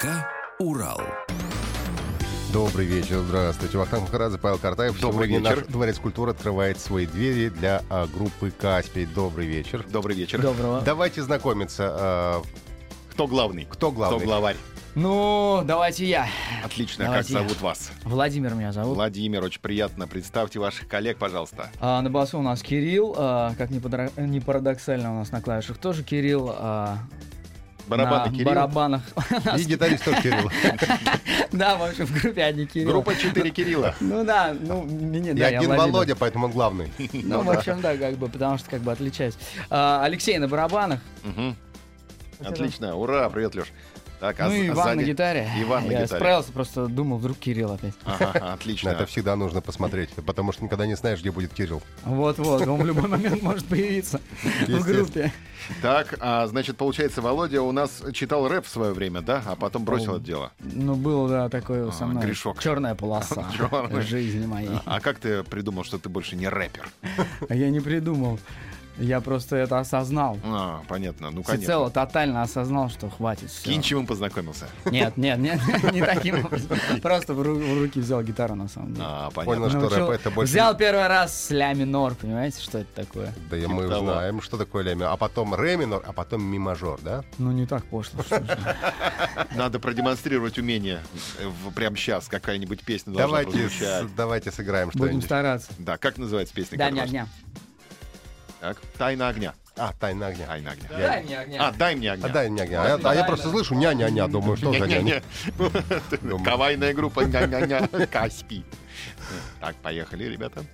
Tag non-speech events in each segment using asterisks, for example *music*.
ДК «Урал». Добрый вечер, здравствуйте. Вахтанг Махарадзе, Павел Картаев. Добрый Сегодня вечер. наш Дворец культуры открывает свои двери для а, группы Каспий. Добрый вечер. Добрый вечер. Доброго. Давайте знакомиться. а, Кто главный? кто главный? Кто главарь? Ну, давайте я. Отлично. Давайте как я. зовут вас? Владимир меня зовут. Владимир, очень приятно. Представьте ваших коллег, пожалуйста. А, на басу у нас Кирилл, а, как ни, подра- ни парадоксально у нас на клавишах тоже Кирилл. а, Барабаны на Кирилл. барабанах. И гитарист тоже Кирилл. *laughs* Да, в общем, в группе одни Кирилл. Группа 4 Кирилла. Ну да, ну, меня, да, я один. Володя, поэтому он главный. Ну, в общем, да, как бы, потому что как бы отличаюсь. А, Алексей на барабанах. Отлично. Ура, привет, Леш. Так, а ну и а Иван на сзади? гитаре. Иван на я гитаре. справился, просто думал, вдруг Кирилл опять. Ага, *laughs* отлично. Это всегда нужно посмотреть, потому что никогда не знаешь, где будет Кирилл. Вот-вот, он в любой момент может появиться в группе. Так, а, значит, получается, Володя у нас читал рэп в свое время, да? А потом бросил это дело. Ну, было, да, такое со А, мной. грешок. Черная полоса *laughs* жизни моей. А как ты придумал, что ты больше не рэпер? А Я не придумал. Я просто это осознал. А, понятно. Ну, конечно. Всецело, тотально осознал, что хватит. С. Кинчевым познакомился. Нет, нет, нет, *laughs* не таким образом. Просто в ру- в руки взял гитару, на самом деле. А, Понял, понятно. что Научил- рэп это больше... Взял первый раз с ля минор, понимаете, что это такое? Да и Типа мы того. знаем, что такое ля минор. А потом ре минор, а потом ми мажор, да? Ну, не так пошло. что же. *laughs* Надо продемонстрировать умение в- прямо сейчас. Какая-нибудь песня должна Давайте, прозвучать. давайте сыграем Будем что-нибудь. стараться. Да, как называется песня? У вас? огня. Так, «Тайна огня». А, тайна огня. «Тайна огня». Дай мне огня. А, «Дай мне огня». А дай мне огня. А я- А я просто слышу ня-ня-ня, думаю, что за ня Не-не-не. Думаю. *laughs* Кавайная группа «Ня-ня-ня». *laughs* Каспий. Так, поехали, ребята.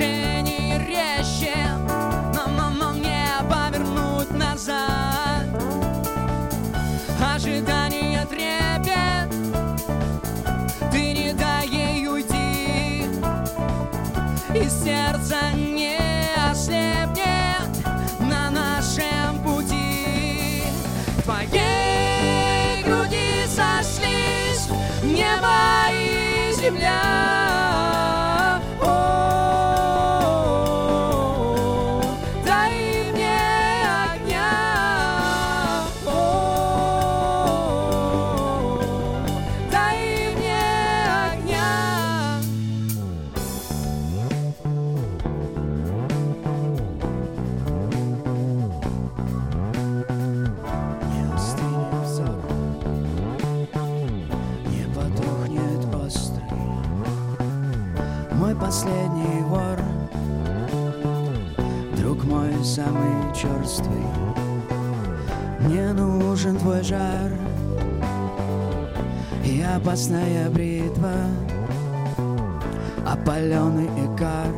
Движение резче, но, но, но не повернуть назад. Ожидание трепет Ты не дай ей уйти. И сердце не ослепнет На нашем пути. Твоей груди сошлись Небо и земля Мне нужен твой жар и опасная бритва Опаленный икар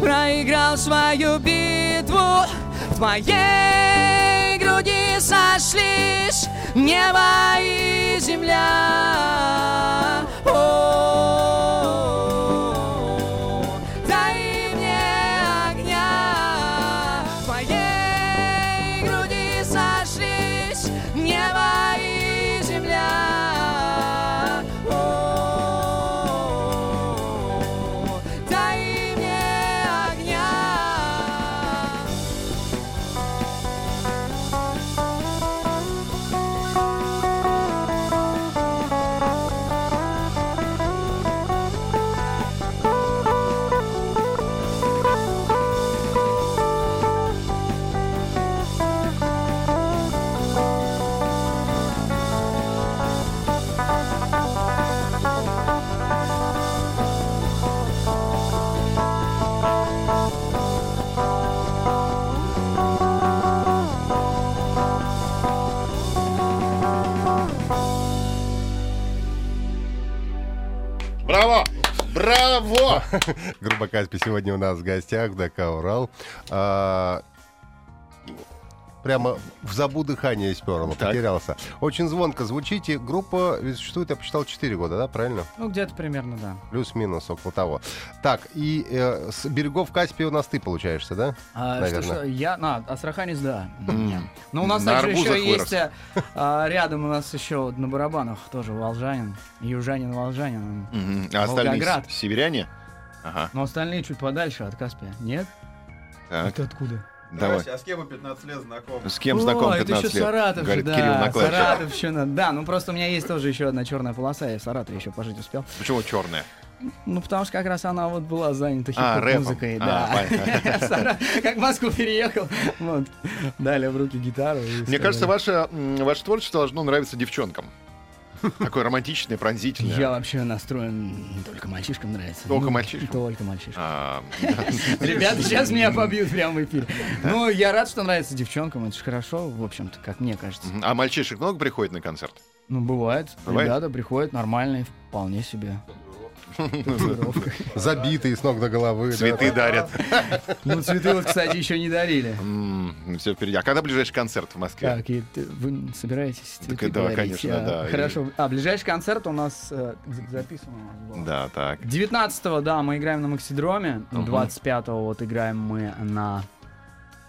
проиграл свою битву В твоей груди сошлись небо и земля. О, *laughs* Группа Каспи сегодня у нас в гостях ДК «Урал». А, Прямо в забу дыхание сперло, Так. потерялся. Очень звонко звучите. Группа существует, я посчитал, 4 года, да, правильно? Ну, где-то примерно, да. Плюс-минус, около того. Так, и э, с берегов Каспия у нас ты получаешься, да? А, Наверное. что, что, я, на, Астраханец, да. Ну, у нас На также еще есть, а, а, рядом у нас еще на барабанах тоже волжанин, южанин, волжанин. Мгм. А остальные Волгоград. северяне? Ага, Но остальные чуть подальше от Каспия. Нет? так, Это откуда? давай. Здрасте, а с кем вы 15 лет знакомы? С кем О, знаком это 15 еще лет? Саратов, Говорит да, Кирилл Наклайчик. Саратовщина. Да, ну просто у меня есть тоже еще одна черная полоса, я в Саратове еще пожить успел. Почему черная? Ну, потому что как раз она вот была занята А, рэпом. хип-хоп-музыкой, А, да. *laughs* Сара- Как в Москву переехал, вот, дали в руки гитару. Мне сказали, кажется, ваше, ваше творчество должно нравиться девчонкам. Такое романтичное, пронзительное. Я вообще настроен, только мальчишкам нравится. Только Ну, мальчишкам? Только мальчишкам. А, *laughs* Ребята сейчас меня побьют прямо в эфире. Ну, я рад, что нравится девчонкам, это же хорошо, в общем-то, как мне кажется. а мальчишек много приходит на концерт? Ну, бывает, Бывает? ребята приходят нормальные, вполне себе. Забитые с ног до головы. Цветы дарят. Ну, цветы вот, кстати, еще не дарили. Все впереди. А когда ближайший концерт в Москве? Так, вы собираетесь цветы да, конечно, да. Хорошо. А, ближайший концерт у нас э, за- записан. Да, так. 19-го, да, мы играем на Максидроме. Мгм. 25-го вот играем мы на,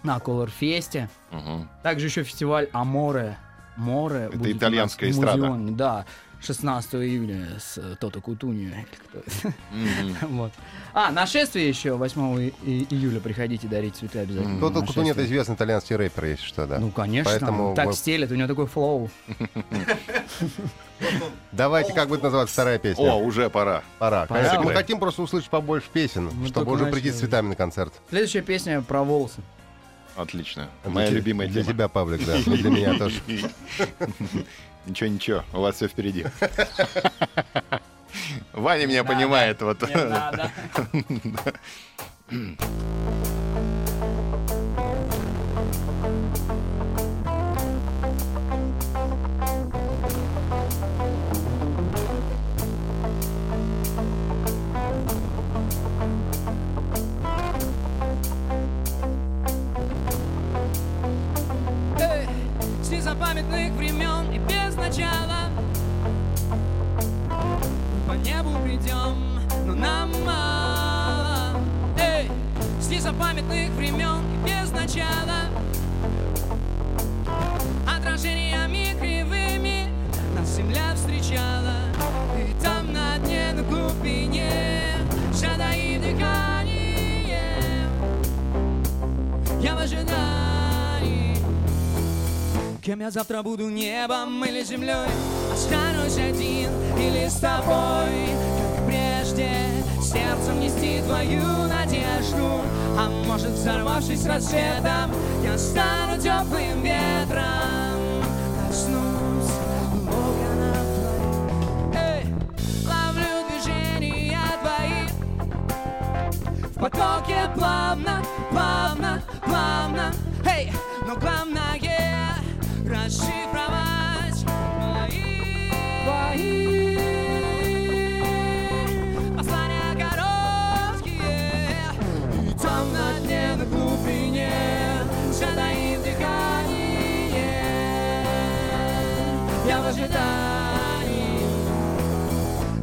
на Колорфесте. Также еще фестиваль Аморе. Море. Это итальянская эстрада. Да, 16 июля с э, Тото Кутунью. это. Мгм. *laughs* Вот. А, нашествие еще 8 и- и- июля. Приходите дарить цветы обязательно. Кто-то, кто нет, Нашествие. известный итальянский рэпер, если что, да. Ну, конечно, Поэтому так мы- стелет, у него такой флоу. *laughs* Давайте, как будет называться вторая песня? О, уже пора. Пора. Пора. Конечно, мы хотим просто услышать побольше песен, Мы чтобы уже прийти с начали. цветами на концерт. Следующая песня про волосы. Отлично. Для Моя любимая Для тема. тебя, Павлик, да. и Для меня тоже. *laughs* Ничего, ничего, у вас все впереди. *laughs* Ваня меня понимает. Вот. *laughs* *laughs* незапамятных времен и без начала. Отражениями кривыми нас земля встречала. И там на дне, на глубине Жада и дыхание. Я в ожидании. Кем я завтра буду, небом или землей? Останусь один или с тобой Как прежде, сердцем нести твою надежду. А может, взорвавшись рассветом Я стану теплым ветром. Коснусь локона твоих. Эй, ловлю движения твои. В потоке плавно, плавно, плавно. Эй, но главное расшифровать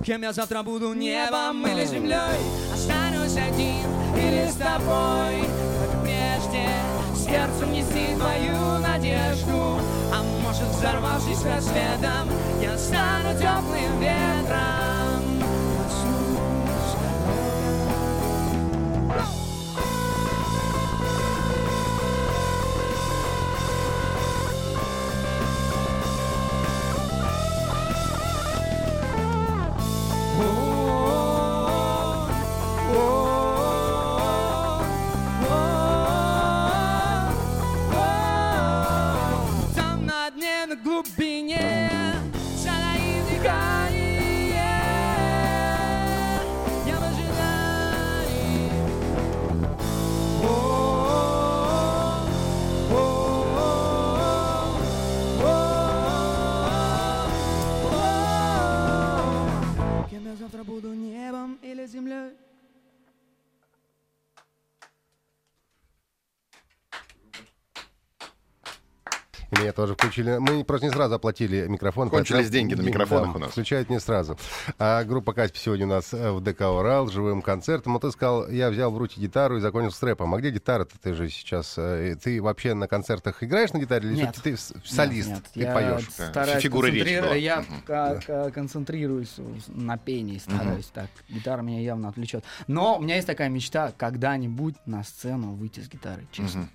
Кем я завтра буду, небом или землей? Останусь один или с тобой? Как прежде, сердцем неси твою надежду. А может взорвавшись рассветом Я стану теплым ветром тоже включили. Мы просто не сразу оплатили микрофон. Кончились поэтому- деньги на микрофонах Да, у нас. Включают не сразу. А группа Каспи сегодня у нас э, в ДК «Урал» живым концертом. Вот ты сказал, я взял в руки гитару и закончил с рэпом. А где гитара-то ты же сейчас? э, Ты вообще на концертах играешь на гитаре? Или Нет. ты солист? Нет, нет, Ты я поешь? Да, стараюсь фигура речи концентрировать- была. Я ка- ка- концентрируюсь на пении, стараюсь так. Гитара меня явно отвлечет. Но у меня есть такая мечта когда-нибудь на сцену выйти с гитарой, честно.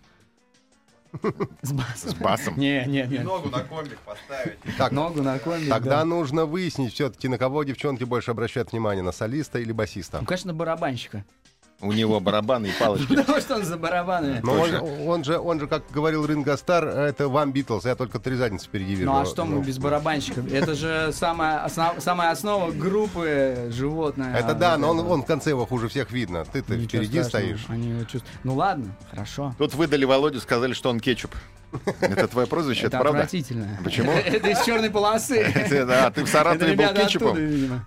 С басом. С басом? Не, не, не. Ногу на комбик поставить. Так, Ногу на комбик, Тогда да. нужно выяснить все-таки, на кого девчонки больше обращают внимание, на солиста или басиста. Ну, конечно, барабанщика. У него барабаны и палочки. Потому что он за барабанами. Но он, Точно. он же, он же, как говорил Ринго Стар, это вам Битлз, я только три задницы впереди вижу. Ну а что мы Ну, без барабанщика? Это же самая, основ- самая основа группы животное. Это да, но он, он в конце его хуже всех видно. Ты-то впереди страшного, стоишь. Они его чувствуют. Ну ладно, хорошо. Тут выдали Володю, сказали, что он кетчуп. Это твое прозвище, это Это правда? отвратительно. Почему? *laughs* Это из черной полосы. Да, ты в Саратове был кетчупом?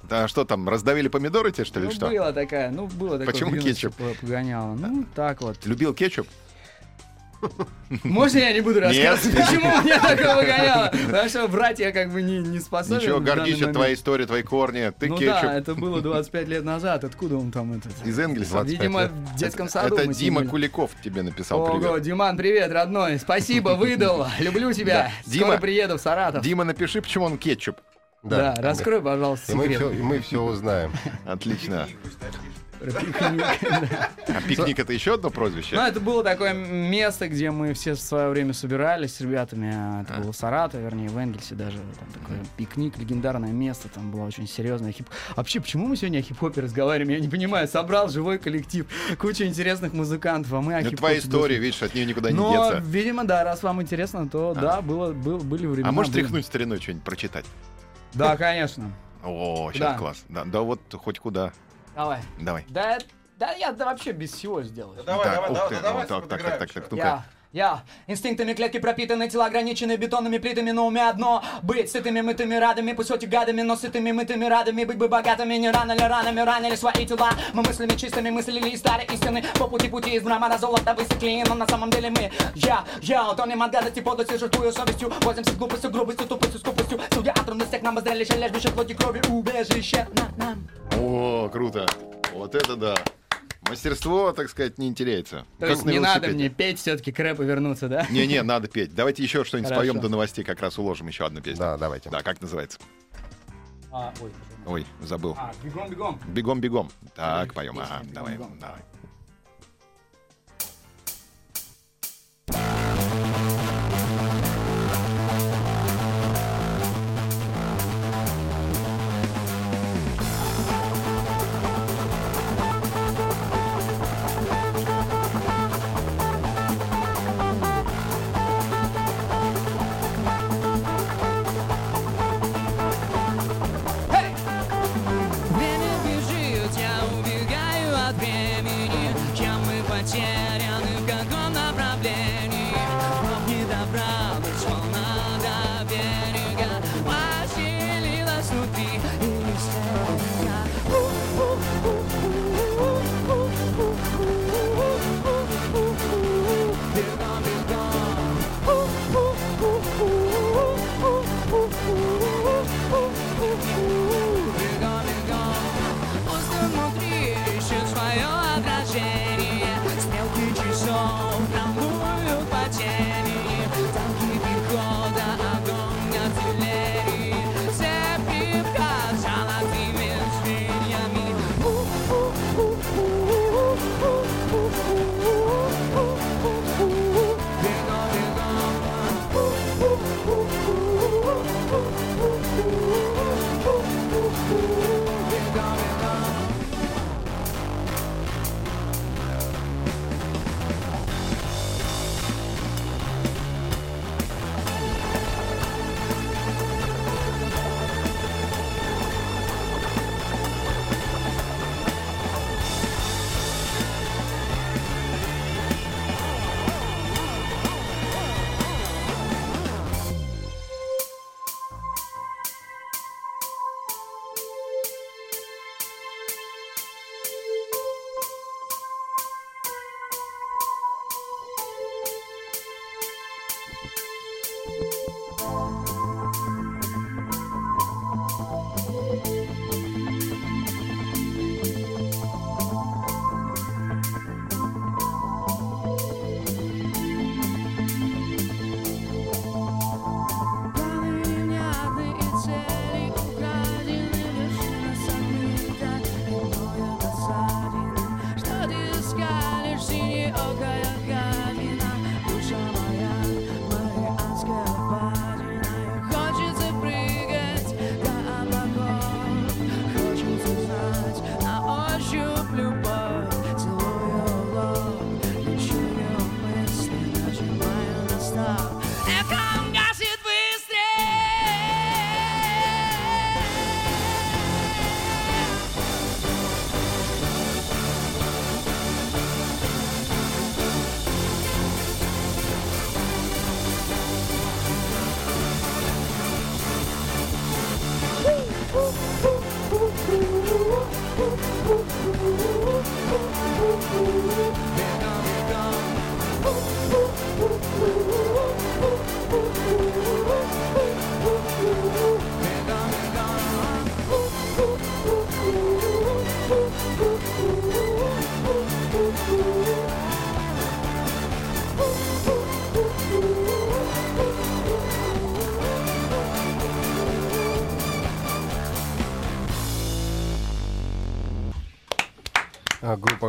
Да что там, раздавили помидоры тебе, что ли, Ну, что? была такая, ну, было такое. Почему кетчуп? по- Погоняло. Ну, так вот. Любил кетчуп? Можно я не буду рассказывать, Нет. почему меня такое погоняло? Потому что врать я как бы не, не способен. Ничего, гордись, это твоя история, твои корни. Ты Ну кетчуп. да, это было 25 лет назад. Откуда он там этот? Из Энгельса. 25 Видимо, лет. в детском саду Это Дима. Куликов тебе написал Ого, привет. Диман, привет, родной. Спасибо, *laughs* выдал. Люблю тебя. Да. Скоро Дима- приеду в Саратов. Дима, напиши, почему он кетчуп. Да, раскрой, пожалуйста, И мы секрет. все, и мы все узнаем. *laughs* Отлично. А пикник это еще одно прозвище? Ну, это было такое место, где мы все в свое время собирались с ребятами. а, Это было в Саратове, вернее, в Энгельсе даже. Там такой пикник, легендарное место. Там было очень серьезное хип Вообще, почему мы сегодня о хип-хопе разговариваем? Я не понимаю. Собрал живой коллектив, куча интересных музыкантов, а мы о Это хип-хопе. твоя история, видишь, от нее никуда не Но, деться. видимо, да, раз вам интересно, то да, было, был- были времена. А можешь тряхнуть стариной что-нибудь прочитать? Да, конечно. О, сейчас Куда? класс. Да, да вот хоть куда. Давай. Давай. Да, да я да вообще без всего сделаю. Давай, Так, давай, ух давай, ты, давай, ну, так, так, так, подыграем так, ещё. так, ну-ка. Я, инстинктами клетки пропитаны, тела ограничены бетонными плитами, но уме одно Быть сытыми, мытыми, радами, пусть хоть и гадами, но сытыми, мытыми, радами Быть бы богатыми, не рано ли ранами, ранили свои тела. Мы мыслями чистыми мыслили из старой истины. По пути пути из мрамора золота высекли, но на самом деле мы Я, я, утонем от гадости, подлости, жертвую совестью. Возимся с глупостью, грубостью, тупостью, скупостью. Судя от трудностях нам зрелище, дышит плоти крови, убежище. На нам. О, круто. Вот это да. Мастерство, так сказать, не теряется. То Как есть не надо мне петь все-таки к рэпу вернуться, да? Не-не, надо петь. Давайте еще что-нибудь Хорошо. споем до новостей, как раз уложим еще одну песню. Да, давайте. Да, как называется? А, ой, Ой, забыл. а, бегом, бегом. Бегом-бегом. Так, поем. Ага, давай, «Бегом-бегом». давай.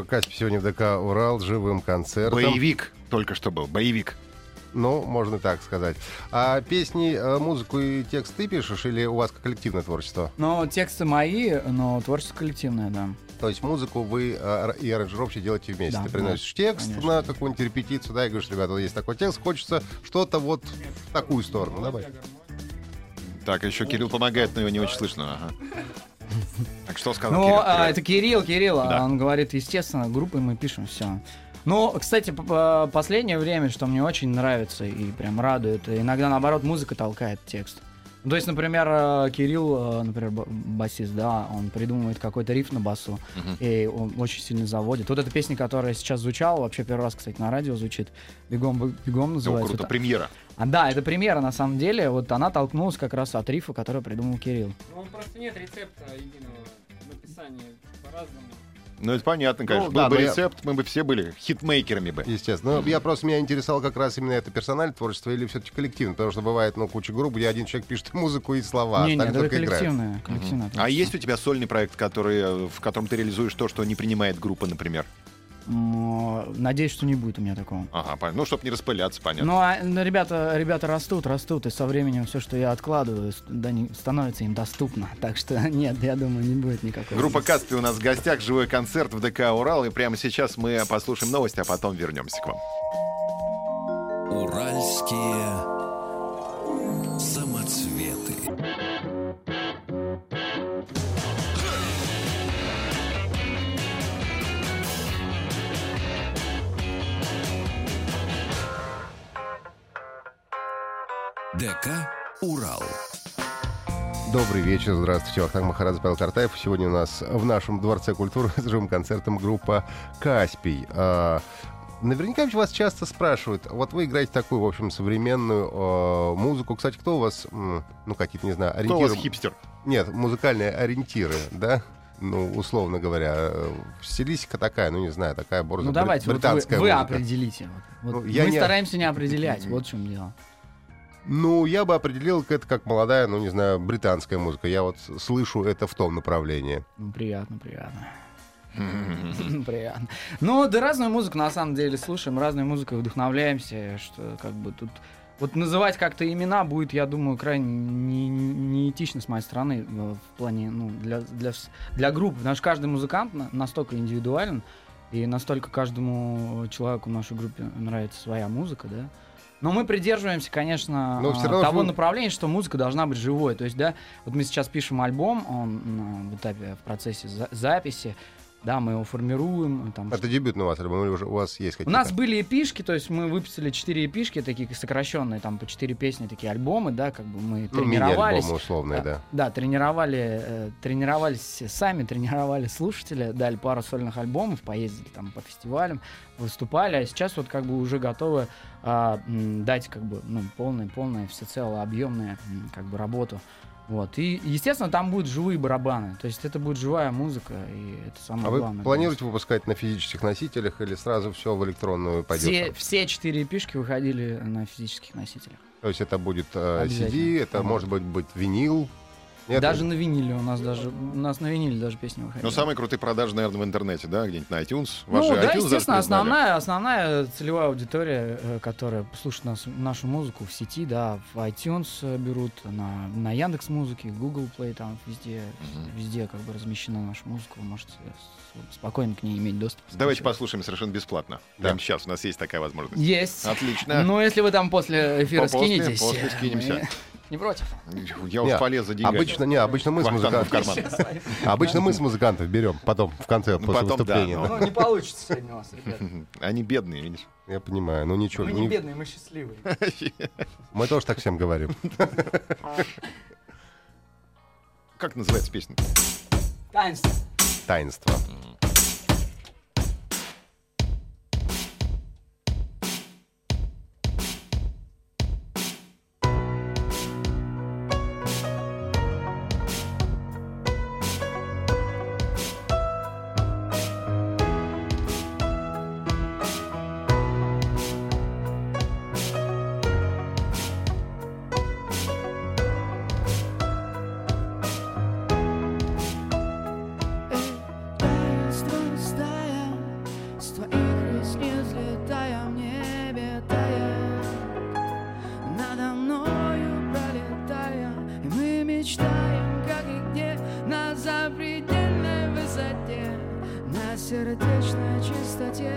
Каспий сегодня в ДК «Урал» живым концертом. Боевик только что был, боевик. Ну, можно так сказать. А песни, э, музыку и текст ты пишешь или у вас коллективное творчество? Но тексты мои, но творчество коллективное, да. То есть музыку вы э, и аранжировщики делаете вместе. Да, Ты приносишь текст конечно. на какую-нибудь репетицию, да, и говоришь, ребята, вот есть такой текст, хочется что-то вот в такую сторону. Давай. Так, еще Кирилл помогает, но его не очень слышно. ага. Так что сказал Ну, Кирилл? а, это Кирилл, Кирилл, а Да. он говорит, естественно, группой мы пишем все. Ну, кстати, п- последнее время, что мне очень нравится и прям радует, иногда, наоборот, музыка толкает текст. Ну, То есть, например, э, Кирилл, например, басист, да, он придумывает какой-то риф на басу, Мгм. и он очень сильно заводит. Вот эта песня, которая сейчас звучала, вообще первый раз, кстати, на радио звучит, «Бегом, бегом» называется. круто, Вот- премьера. А, да, это премьера, на самом деле, вот она толкнулась как раз от рифа, который придумал Кирилл. Ну, просто нет рецепта единого написания по-разному. Ну, это понятно, конечно. Ну, Был да, бы но я- рецепт, мы бы все были хитмейкерами бы. Естественно. Ну, я просто меня интересовал как раз именно это персональное творчество или все-таки коллективное, потому что бывает, ну, куча групп, где один человек пишет *laughs* музыку и слова, а не, нет, остальные только играют. коллективное, коллективное А творчество. есть у тебя сольный проект, который, э, в котором ты реализуешь то, что не принимает группа, например? М, Надеюсь, что не будет у меня такого. Ага, понятно. Ну, чтобы не распыляться, понятно. Ну, а ну, ребята, ребята растут, растут, и со временем все, что я откладываю, да, не- становится им доступно. *laughs* Так что нет, я думаю, не будет никакой. Группа. Каспи у нас в гостях, живой концерт в ДК «Урал», и прямо сейчас мы послушаем новости, а потом вернемся к вам. Уральские ДК «Урал». Добрый вечер, здравствуйте. Вахтанг Махарадзе, Павел Картаев. Сегодня у нас в нашем Дворце культуры *laughs* с живым концертом группа «Каспий». А, Наверняка вас часто спрашивают, вот вы играете такую, в общем, современную э, музыку. Кстати, кто у вас, ну, какие-то, не знаю, Кто у ориентиры? вас хипстер? Нет, музыкальные ориентиры, да? Ну, условно говоря, э, стилистика такая, ну, не знаю, такая борзо Ну давайте, вот вы, британская вы музыка. определите. Вот. Ну, Мы не- стараемся не определять, *laughs* вот в чем дело. Ну, я бы определил это как молодая, ну, не знаю, британская музыка. Я вот слышу это в том направлении. Приятно, приятно. *laughs* Приятно. Ну, да разную музыку на самом деле слушаем, разной музыкой вдохновляемся, что как бы тут... Вот называть как-то имена будет, я думаю, крайне не- не- неэтично с моей стороны э, в плане, ну, для, для, для группы, потому что каждый музыкант на- настолько индивидуален, и настолько каждому человеку в нашей группе нравится своя музыка, да. Но мы придерживаемся, конечно, Но а, равно того вы- направления, что музыка должна быть живой. То есть, да, вот мы сейчас пишем альбом, он в этапе, в процессе за- записи, да, мы его формируем. Там, Это дебютный у вас альбом, или уже у вас есть у какие-то? нас были эпишки, то есть мы выписали 4 эпишки, такие сокращенные, там по 4 песни, такие альбомы, да, как бы мы ну, тренировались. мини-альбомы условные, А, да. Да, тренировали, э, тренировались сами, тренировали слушатели, дали пару сольных альбомов, поездили там по фестивалям, выступали, а сейчас вот как бы уже готовы м, дать как бы ну, полную, полную, всецело объемную м, как бы работу. Вот. И, естественно, там будут живые барабаны. То есть это будет живая музыка, и это самое А вы главное. планируете выпускать на физических носителях или сразу все в электронную пойдет? все, все четыре пишки выходили на физических носителях. То есть это будет э. CD, это может быть, быть винил? Нет? Даже на виниле у нас даже у нас на виниле даже песни выходили. Ну, самые крутые продажи, наверное, в интернете, да? Где-нибудь на iTunes. Ну Ваши да, iTunes естественно, основная, основная целевая аудитория, э, которая слушает нас, нашу музыку в сети, да, в iTunes э, берут, на, на Яндекс Музыке, Google Play, там везде, Мгм. везде как бы размещена наша музыка, вы можете спокойно к ней иметь доступ. Давайте Слушать. послушаем совершенно бесплатно. Да. Прямо сейчас у нас есть такая возможность. Есть. Отлично. Ну, если вы там после эфира По- после- скинетесь. после *laughs* мы скинемся. Не против. Я уж полез за деньгами. Обычно, не, обычно мы с музыкантов. карман. Обычно мы с музыкантов берем потом в конце, Ну, после потом, да, выступления. но- да. Ну, не получится сегодня у вас, ребят. *laughs* Они бедные, видишь? Я понимаю, ну ничего. Мы не- не бедные, мы счастливые. *laughs* Мы тоже так всем говорим. Как называется песня? Таинство. Таинство. Сердечной чистоте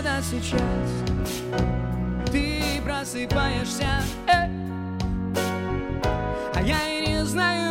где-то сейчас ты просыпаешься, эй, а я и не знаю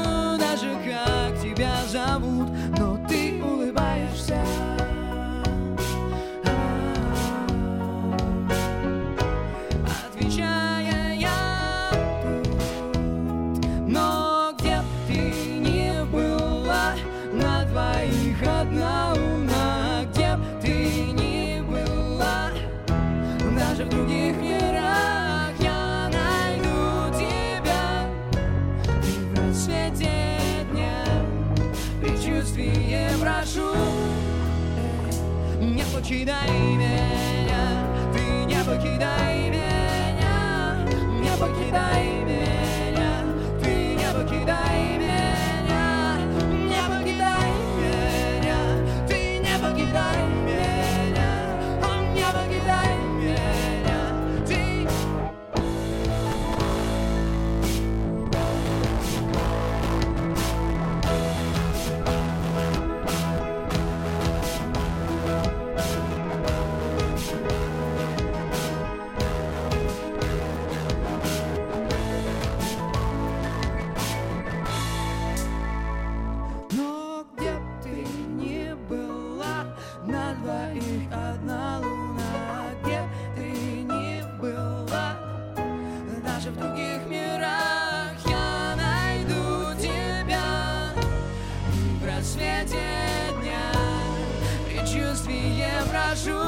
предчувствие прошу.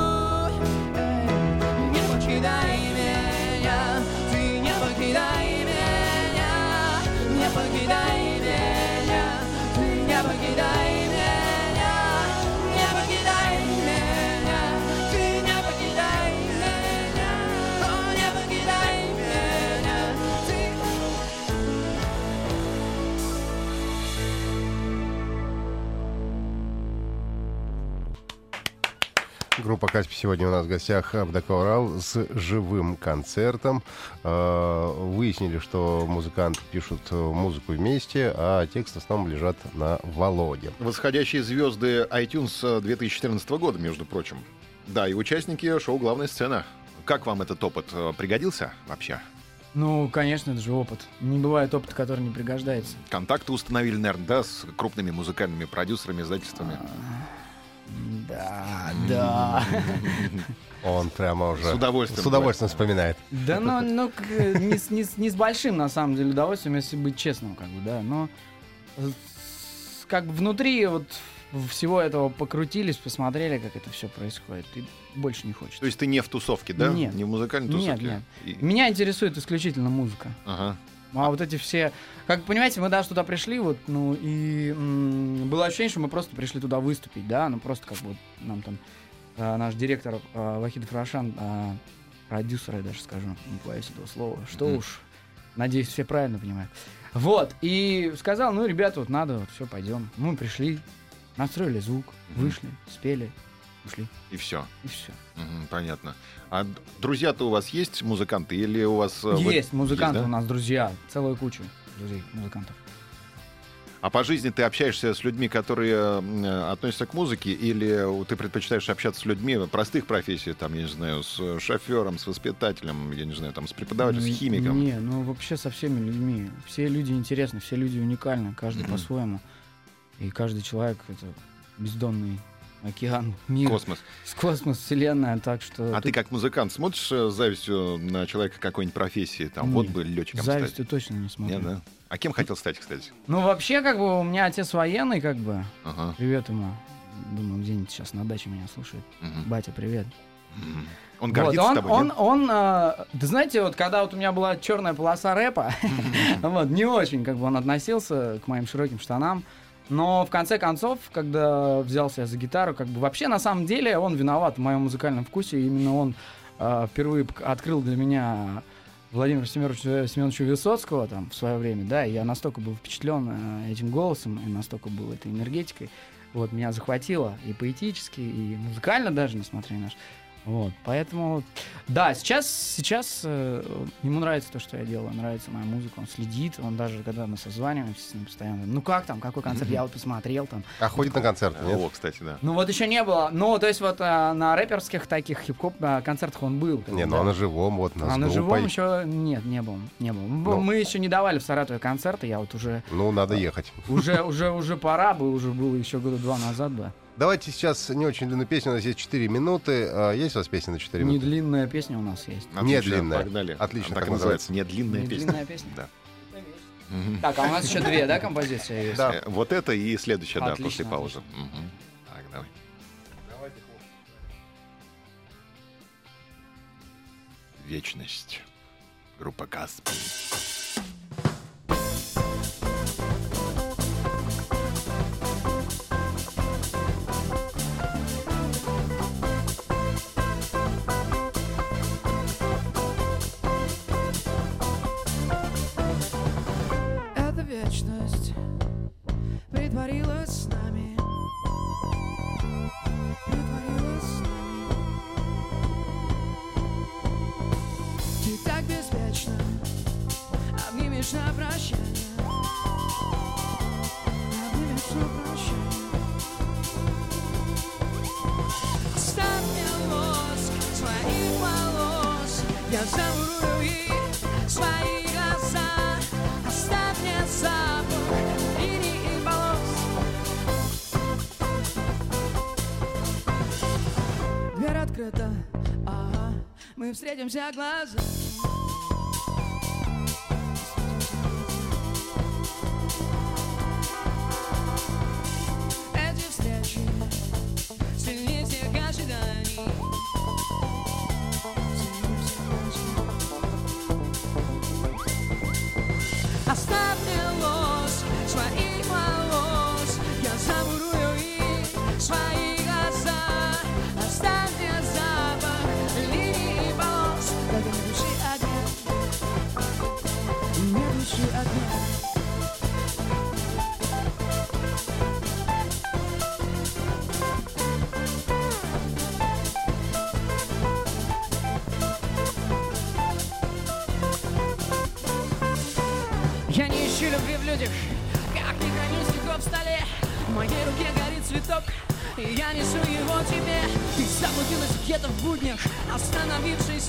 Не покидай Группа Каспи сегодня у нас в гостях Абдака Урал с живым концертом. Э, Выяснили, что музыканты пишут э, музыку вместе, а тексты в основном лежат на Володе. Восходящие звезды iTunes 2014 года, между прочим. Да, и участники шоу «Главная сцена». Как вам этот опыт э, пригодился вообще? Ну, конечно, это же опыт. Не бывает опыта, который не пригождается. Контакты установили, наверное, да, с крупными музыкальными продюсерами, издательствами. Да, да. *laughs* Он прямо уже С удовольствием с удовольствием вспоминает. Да, ну, ну не, с, не не с большим, на самом деле, удовольствием, если быть честным, как бы, да, но как бы внутри вот всего этого покрутились, посмотрели, как это все происходит, и больше не хочется. То есть ты не в тусовке, да? Нет. Не в музыкальной Нет, тусовке? нет. И- Меня интересует исключительно музыка. Ага. А вот эти все... Как понимаете, мы даже туда пришли, вот, ну, и м, было ощущение, что мы просто пришли туда выступить, да, ну, просто как бы вот нам там а, наш директор а, Вахид Фрашан, а, продюсер, я даже скажу, не боюсь этого слова, что Мгм. уж, надеюсь, все правильно понимают. Вот, и сказал, ну, ребята, вот надо, вот, все, пойдем. Мы пришли, настроили звук, вышли, спели, ушли, И все. и все. понятно. А друзья-то у вас есть музыканты или у вас... э, вы- Есть музыканты да? у нас, друзья, целая куча друзей, музыкантов. А по жизни ты общаешься с людьми, которые э, относятся к музыке, или ты предпочитаешь общаться с людьми простых профессий, там, я не знаю, с шофером, с воспитателем, я не знаю, там, с преподавателем, с Ну, химиком? Не, ну вообще со всеми людьми. Все люди интересны, все люди уникальны, каждый Мгм. по-своему. И каждый человек это бездонный океан, мир, Космос. с космос, вселенная, так что А ты тут как музыкант смотришь э, с завистью на человека какой-нибудь профессии? Там, Не, вот бы летчиком с стать. завистью точно не смотрю. Не, да? А кем хотел стать, кстати? Ну вообще как бы у меня отец военный, как бы. Ага. Привет ему. Думаю, где-нибудь сейчас на даче меня слушает. мгм. Батя, привет. Он Вот, гордится он, тобой, он, нет? он, а, да знаете, вот когда вот у меня была черная полоса рэпа, *laughs* вот, не очень как бы он относился к моим широким штанам. Но в конце концов, когда взялся я за гитару, как бы вообще на самом деле он виноват в моем музыкальном вкусе. Именно он а, впервые открыл для меня Владимира Семеновича, Семеновича Высоцкого там в свое время, да, и я настолько был впечатлен э, этим голосом и настолько был этой энергетикой. Вот, меня захватило и поэтически, и музыкально даже, несмотря на что. Вот, поэтому, да, сейчас, сейчас э, ему нравится то, что я делаю, нравится моя музыка, он следит, он даже, когда мы созваниваемся с ним постоянно, ну как там, какой концерт, я вот посмотрел там. А ходит на концерты, нет? О, кстати, да. Ну вот еще не было, ну то есть вот э, на рэперских таких хип-хоп э, концертах он был. Не, ну да. а на живом, вот, на А на живом еще нет, не был, не был. Ну. Мы еще не давали в Саратове концерты, я вот уже, Ну, надо ехать. уже, *laughs* уже, уже пора бы, уже было еще года два назад бы. Давайте сейчас не очень длинную песню, у нас есть 4 минуты. А, Есть у вас песня на 4 Не минуты? длинная песня у нас есть. Отлично, Не длинная. Погнали. Отлично, Так как и называется. Не длинная Не песня. длинная песня? Да. Так, а у нас еще две, да, композиции есть? Да. Э, Вот это и следующая, да, после паузы. Так, давай. Вечность. Группа Каспий. Обнимешь на прощание Обнимешь Оставь мне лоск своих волос. Я замурую свои глаза. Оставь мне запах линий Дверь открыта, ага. Мы встретимся глаза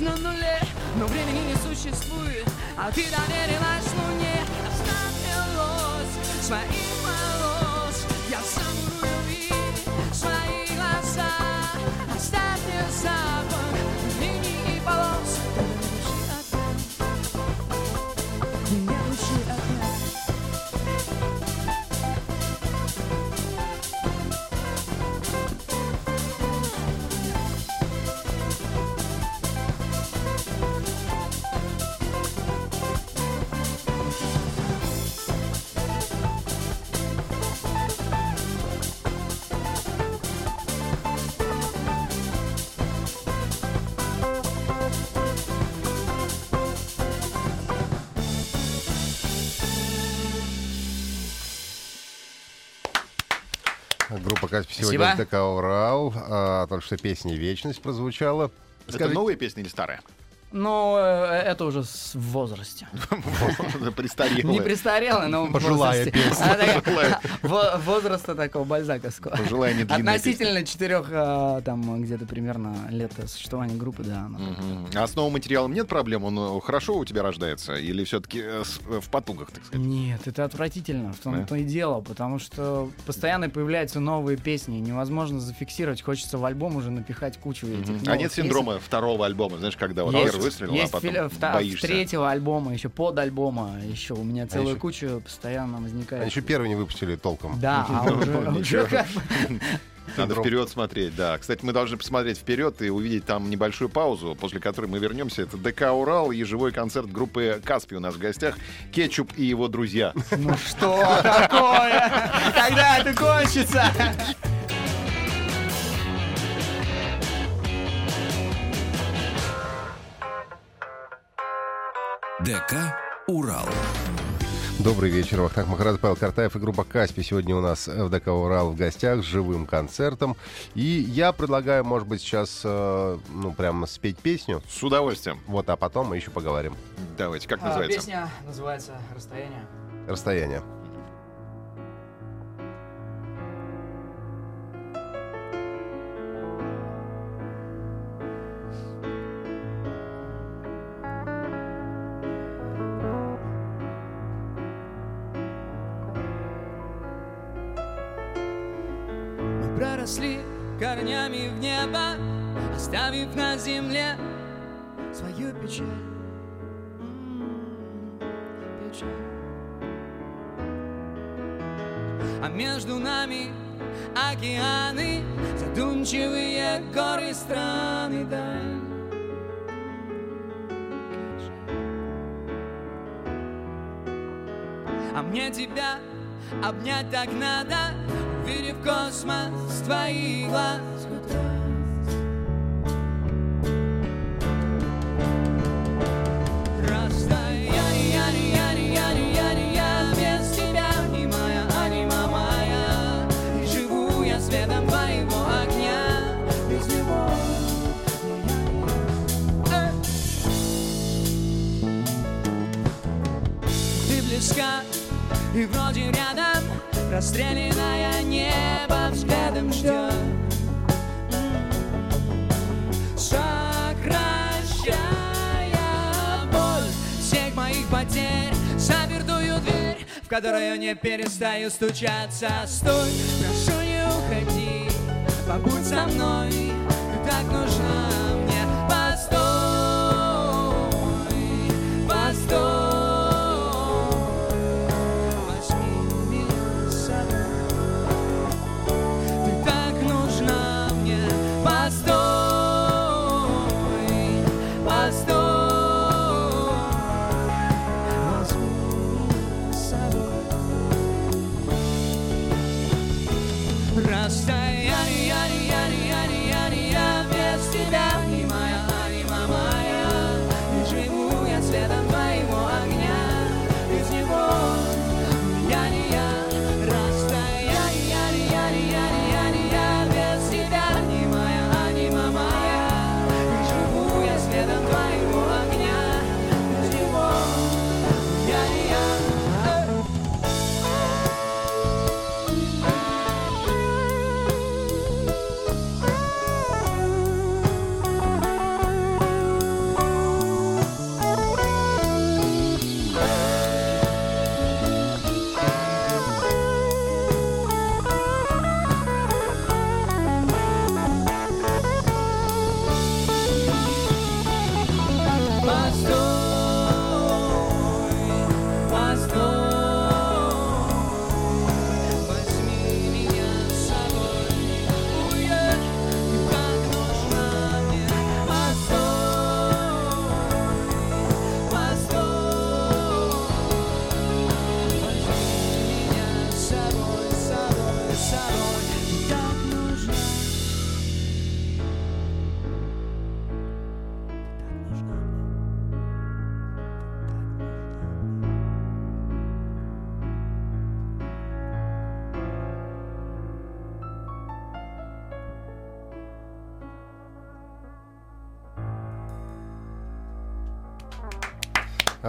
на нуле. Но времени не существует, а ты доверилась Каспий сегодня ДК «Урал». А, только что песня «Вечность» прозвучала. Это Скажите- новая песня или старая? Ну, э, это уже с- в возрасте. *laughs* Престарелая. Не престарелый, но в Пожилая возрасте. песня. Такая, во- Возраста такого бальзаковского. Пожилая не Относительно четырех, а, там, где-то примерно лет существования группы, да. А с новым материалом нет проблем? Он э, хорошо у тебя рождается? Или все-таки в потугах, так сказать? Нет, это отвратительно, в том-то и дело, потому что постоянно появляются новые песни, невозможно зафиксировать, хочется в альбом уже напихать кучу этих. А нет синдрома второго альбома, знаешь, когда вот выстрелил, Есть а потом фили- боишься. третьего альбома, еще под альбома, еще у меня целая еще- куча постоянно возникает. Они еще первый не выпустили толком. Да, а *laughs* уже, как *laughs* Надо вперед смотреть, да. Кстати, мы должны посмотреть вперед и увидеть там небольшую паузу, после которой мы вернемся. Это ДК «Урал» и живой концерт группы «Каспи» у нас в гостях. Кетчуп и его друзья. Ну что такое? Когда это кончится? ДК «Урал». Добрый вечер, Вахтанг Махарадзе, Павел Картаев и группа Каспи. Сегодня у нас в ДК «Урал» в гостях с живым концертом. И я предлагаю, может быть, сейчас, э, ну, прямо спеть песню. С удовольствием. Вот, а потом мы еще поговорим. Давайте, как А, называется? Песня называется «Расстояние». Расстояние. Мы проросли корнями в небо, оставив на земле свою печаль. М, Печаль. А между нами океаны, задумчивые горы страны даль. А мне тебя обнять так надо, увидев космос твоих глаз. Близка и вроде рядом Расстрелянное небо взглядом ждет Сокращая боль всех моих потерь Запертую дверь, в которую не перестаю стучаться. Стой, прошу не уходи, побудь со мной Ты так нужна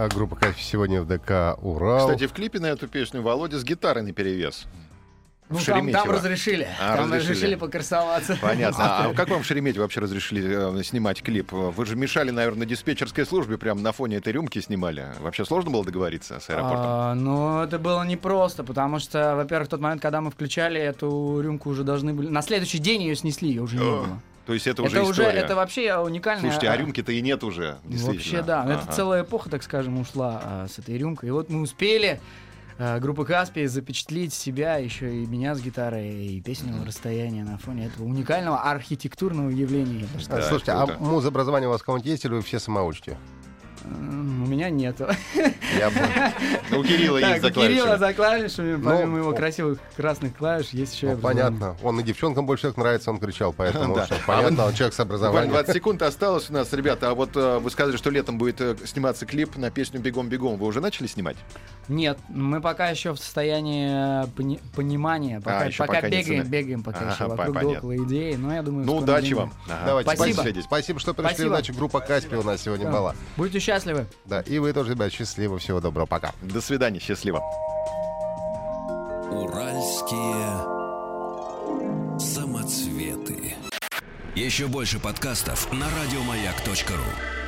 А группа Каспи сегодня в ДК «Урал». Кстати, в клипе на эту песню Володя с гитарой наперевес. Ну, там, там разрешили. А, там разрешили. разрешили покрасоваться. Понятно. А как вам в Шереметьево вообще разрешили э, снимать клип? Вы же мешали, наверное, на диспетчерской службе, прямо на фоне этой рюмки снимали. Вообще сложно было договориться с аэропортом? А, ну, это было непросто, потому что, во-первых, в тот момент, когда мы включали эту рюмку, уже должны были... На следующий день ее снесли, ее уже не было. То есть это уже это уже, история. это вообще уникальная... Слушайте, а а, рюмки-то и нет уже. Вообще, да. Ага. Это целая эпоха, так скажем, ушла а, с этой рюмкой. И вот мы успели а, группа Каспий запечатлеть себя, еще и меня с гитарой, и песню «Расстояние» на фоне этого уникального архитектурного явления. А, Да, Слушайте, круто. а музобразование у вас кого-нибудь есть или вы все самоучки? У меня нет. Я Ну, У Кирилла есть за у Кирилла клавишами. за клавишами, Ну, помимо его красивых красных клавиш, есть еще Ну, понятно. Он и девчонкам больше всех нравится, он кричал, поэтому Да. А понятно, он человек с образованием. 20 секунд осталось у нас, ребята. А вот э, вы сказали, что летом будет э, сниматься клип на песню «Бегом-бегом». Вы уже начали снимать? Нет, мы пока еще в состоянии пони- понимания, пока, еще пока пока бегаем, бегаем пока Ага, еще вокруг понятно. около идеи, но я думаю, Ну, удачи вам. Ага. Давайте, Спасибо. спасибо. Что пришли. Спасибо. Удачи. Группа Каспи у нас сегодня Да. была. Будьте счастливы. Да, и вы тоже, ребят, счастливо, всего доброго, пока. До свидания, счастливо. Уральские самоцветы. Еще больше подкастов на радиомаяк.ру.